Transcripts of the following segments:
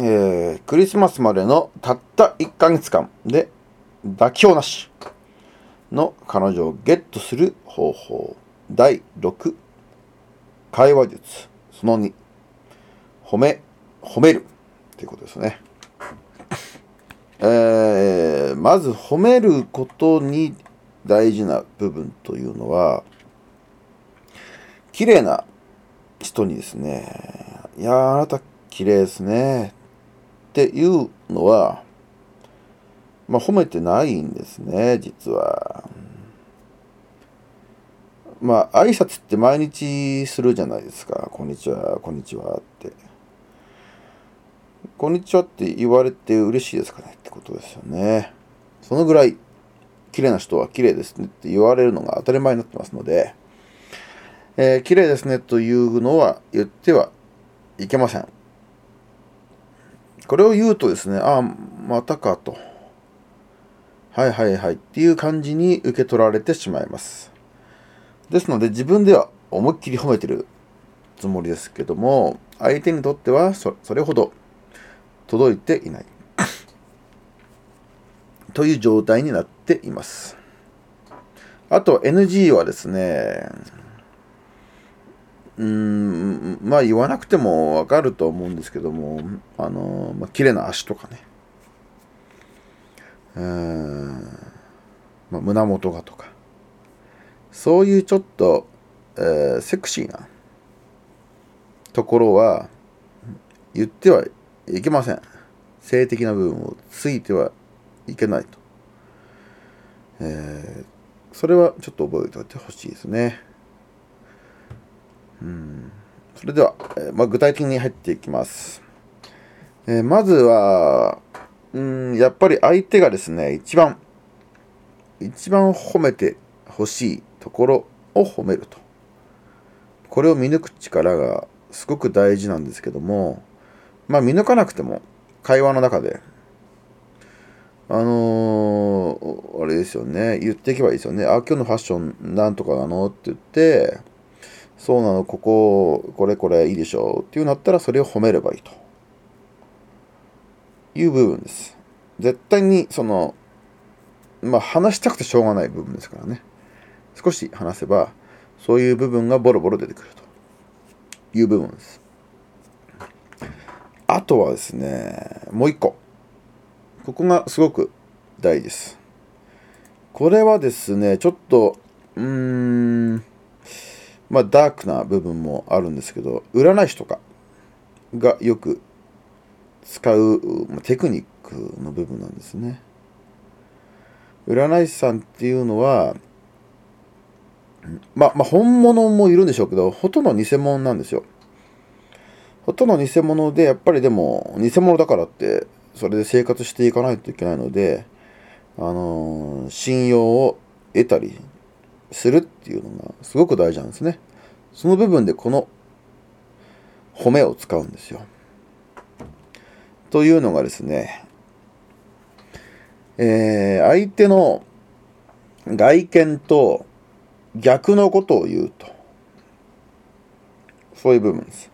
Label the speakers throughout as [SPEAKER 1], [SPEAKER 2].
[SPEAKER 1] えー、クリスマスまでのたった1ヶ月間で妥協なしの彼女をゲットする方法。第6会話術。その2褒め褒めるということですね。えー、まず褒めることに大事な部分というのは綺麗な人にですねいやあなた綺麗ですね。っていうのはまあ褒めてないんですね実はまあ挨拶って毎日するじゃないですかこんにちはこんにちはってこんにちはって言われて嬉しいですかねってことですよね。そのぐらい、綺麗な人は綺麗ですねって言われるのが当たり前になってますので、えー、綺麗ですねというのは言ってはいけません。これを言うとですね、ああ、またかと。はいはいはいっていう感じに受け取られてしまいます。ですので自分では思いっきり褒めてるつもりですけども、相手にとってはそれほど届いていない という状態になっていますあと NG はですねうんまあ言わなくてもわかると思うんですけどもあの、まあ、綺麗な足とかね。うん、まあ、胸元がとか。そういうちょっと、えー、セクシーなところは言ってはいけません。性的な部分をついてはいけないと、えー、それはちょっと覚えておいてほしいですね。うん。それでは、え、まあ、具体的に入っていきます、えー、まずはうんやっぱり相手がですね一番一番褒めてほしいところを褒めると。これを見抜く力がすごく大事なんですけどもまあ見抜かなくても会話の中であのー、あれですよね言っていけばいいですよね。あ今日のファッションなんとかなの？って言ってそうなのこここれこれいいでしょうっていうなったらそれを褒めればいいと。いう部分です。絶対にそのまあ話したくてしょうがない部分ですからね。少し話せばそういう部分がボロボロ出てくると。いう部分です。あとはですね、もう一個。ここがすごく大事です。これはですね、ちょっと、うーん、まあダークな部分もあるんですけど、占い師とかがよく使うまあテクニックの部分なんですね。占い師さんっていうのは、まあ、まあ、本物もいるんでしょうけど、ほとんど偽物なんですよ。ほとんど偽物で、やっぱりでも、偽物だからって、それで生活していかないといけないので、あのー、信用を得たりするっていうのがすごく大事なんですね。その部分でこの褒めを使うんですよ。というのがですね、えー、相手の外見と逆のことを言うと。そういう部分です。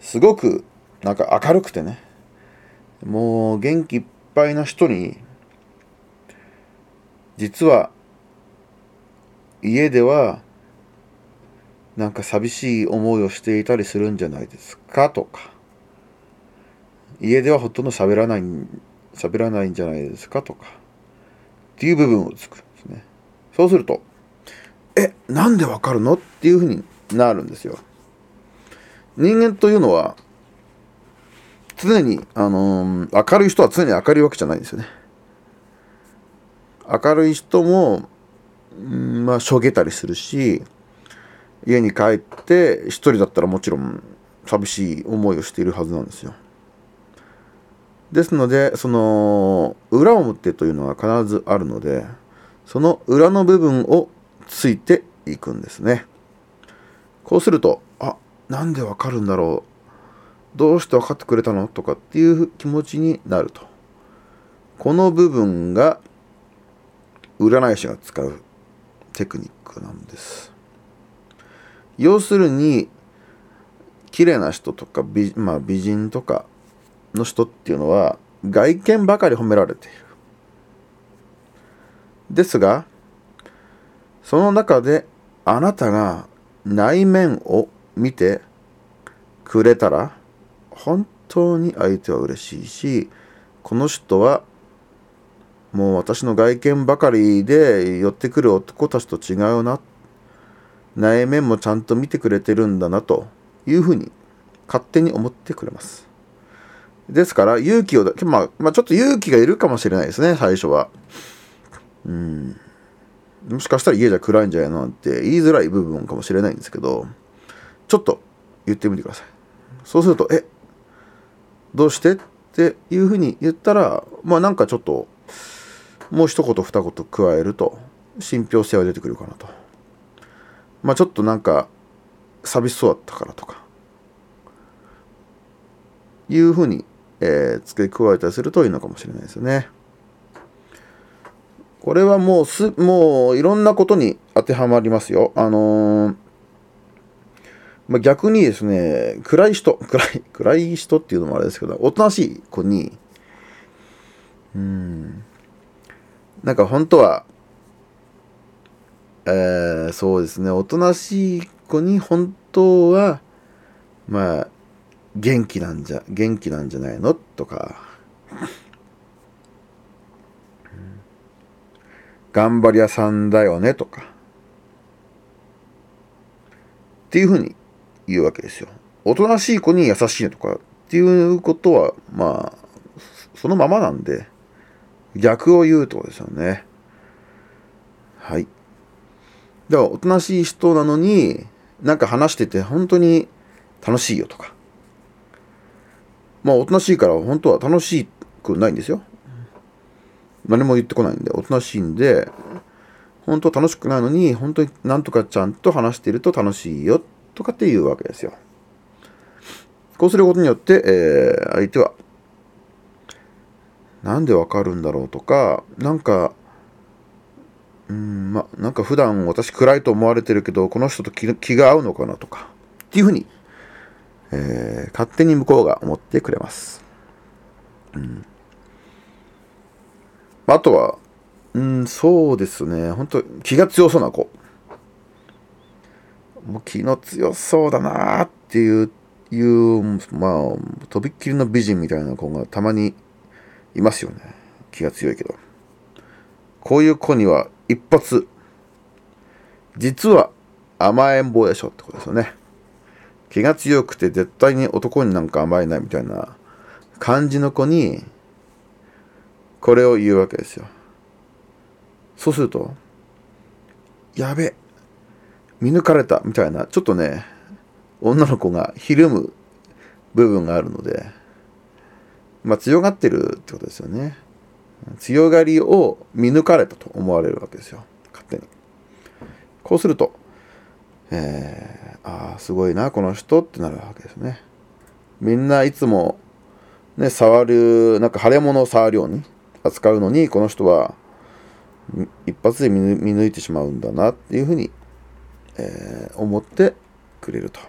[SPEAKER 1] すごくなんか明るくてねもう元気いっぱいな人に実は家ではなんか寂しい思いをしていたりするんじゃないですかとか。家ではほとんど喋らない喋らないんじゃないですかとか。っていう部分をつくんですね。そうするとえなんでわかるの？っていうふうになるんですよ。人間というのは常に、あのー、明るい人は常に明るいわけじゃないんですよね。明るい人も、まあ、しょげたりするし、家に帰って一人だったらもちろん寂しい思いをしているはずなんですよ。ですので、その、裏表というのは必ずあるので、その裏の部分をついていくんですね。こうすると、あ、なんでわかるんだろうどうして分かってくれたの？とかっていう気持ちになると。この部分が占い師が使うテクニックなんです。要するに綺麗な人とか美,、まあ、美人とかの人っていうのは外見ばかり褒められている。ですが、その中であなたが内面を見てくれたら本当に相手は嬉しいしこの人はもう私の外見ばかりで寄ってくる男たちと違うな。内面もちゃんと見てくれてるんだなというふうに勝手に思ってくれます。ですから勇気をまあ、まあ、ちょっと勇気がいるかもしれないですね最初は。うん。もしかしたら家じゃ暗いんじゃないのなんて言いづらい部分かもしれないんですけどちょっと言ってみてください。そうすると「えどうして?」っていうふうに言ったらまあなんかちょっともう一言二言加えると信憑性は出てくるかなとまあちょっとなんか寂しそうだったからとかいうふうに、えー、付け加えたりするといいのかもしれないですよね。これはもうす、もういろんなことに当てはまりますよ。あのー、まあ、逆にですね、暗い人、暗い、暗い人っていうのもあれですけど、おとなしい子に、うん、なんか本当は、えー、そうですね、おとなしい子に本当は、まあ、元気なんじゃ、元気なんじゃないのとか、頑張り屋さんだよねとか。っていうふうに言うわけですよ。おとなしい子に優しいねとかっていうことはまあそのままなんで。逆を言うとですよね。はい。だからおとなしい人なのになんか話してて本当に楽しいよとか。まあおとなしいから本当は楽しくないんですよ。何も言ってこないんで、おとなしいんで、本当楽しくないのに、本当になんとかちゃんと話していると楽しいよ、とかっていうわけですよ。こうすることによって、えー、相手は、なんでわかるんだろうとか、なんか、うん、ま、なんか普段私暗いと思われてるけど、この人と気が合うのかなとか、っていうふうに、えー、勝手に向こうが思ってくれます。うんあとは、うん、そうですね。本当気が強そうな子。もう気の強そうだなっていう、いう、まあ、とびっきりの美人みたいな子がたまにいますよね。気が強いけど。こういう子には一発、実は甘えん坊でしょってことですよね。気が強くて絶対に男になんか甘えないみたいな感じの子に、これを言うわけですよ。そうすると、やべ、見抜かれたみたいな、ちょっとね、女の子がひるむ部分があるので、まあ強がってるってことですよね。強がりを見抜かれたと思われるわけですよ。勝手に。こうすると、えー、ああ、すごいな、この人ってなるわけですね。みんないつも、ね、触る、なんか腫れ物を触るように、扱うのにこの人は一発で見抜いてしまうんだなっていうふうに、えー、思ってくれると。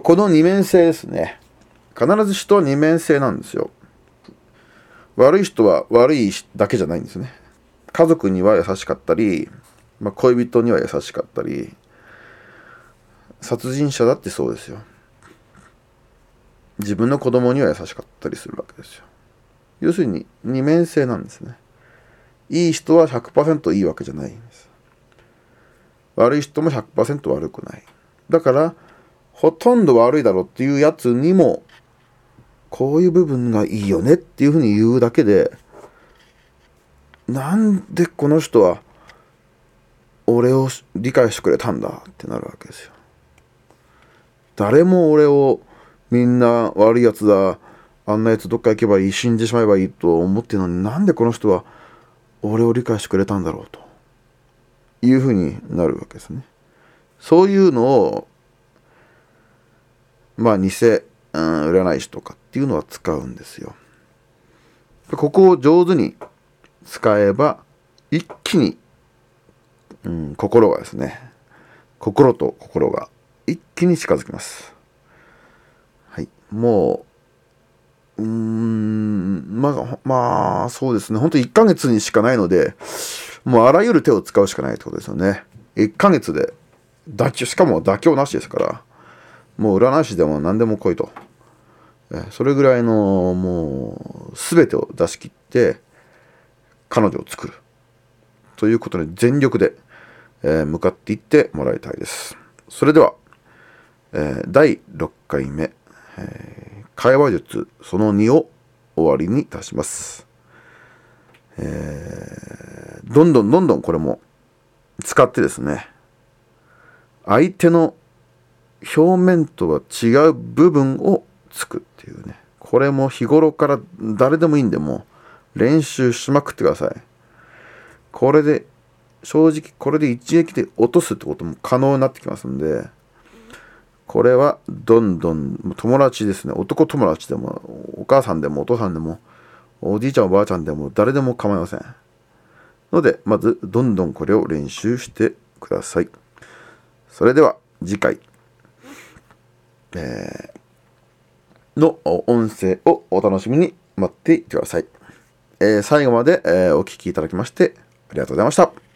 [SPEAKER 1] この二面性ですね。必ず人は二面性なんですよ。悪い人は悪いだけじゃないんですね。家族には優しかったり、まあ、恋人には優しかったり、殺人者だってそうですよ。自分の子供には優しかったりするわけですよ。要するに二面性なんですね。いい人は100%いいわけじゃないんです。悪い人も100%悪くない。だから、ほとんど悪いだろうっていうやつにも、こういう部分がいいよねっていうふうに言うだけで、なんでこの人は俺を理解してくれたんだってなるわけですよ。誰も俺をみんな悪いやつだあんなやつどっか行けばいい死んでしまえばいいと思ってるのになんでこの人は俺を理解してくれたんだろうというふうになるわけですね。そういうのをまあ偽、うん、占い師とかっていうのは使うんですよ。ここを上手に使えば一気に、うん、心がですね心と心が一気に近づきます。はいもううーんまあまあそうですね本当1ヶ月にしかないのでもうあらゆる手を使うしかないってことですよね1ヶ月で妥協しかも妥協なしですからもう占い師でも何でも来いとそれぐらいのもう全てを出し切って彼女を作る。ということに全力で、え、向かっていってもらいたいです。それでは、え、第6回目、え、会話術その2を終わりにいたします、え、どんどんどんどんこれも使ってですね相手の表面とは違う部分をつくっていうね。これも日頃から誰でもいいんでもう練習しまくってください。これで正直これで一撃で落とすってことも可能になってきますんでこれはどんどん友達ですね。男友達でもお母さんでもお父さんでもおじいちゃんおばあちゃんでも誰でも構いません。のでまずどんどんこれを練習してください。それでは次回。えー、の音声をお楽しみに待っていてください。えー、最後まで、えー、お聴きいただきましてありがとうございました。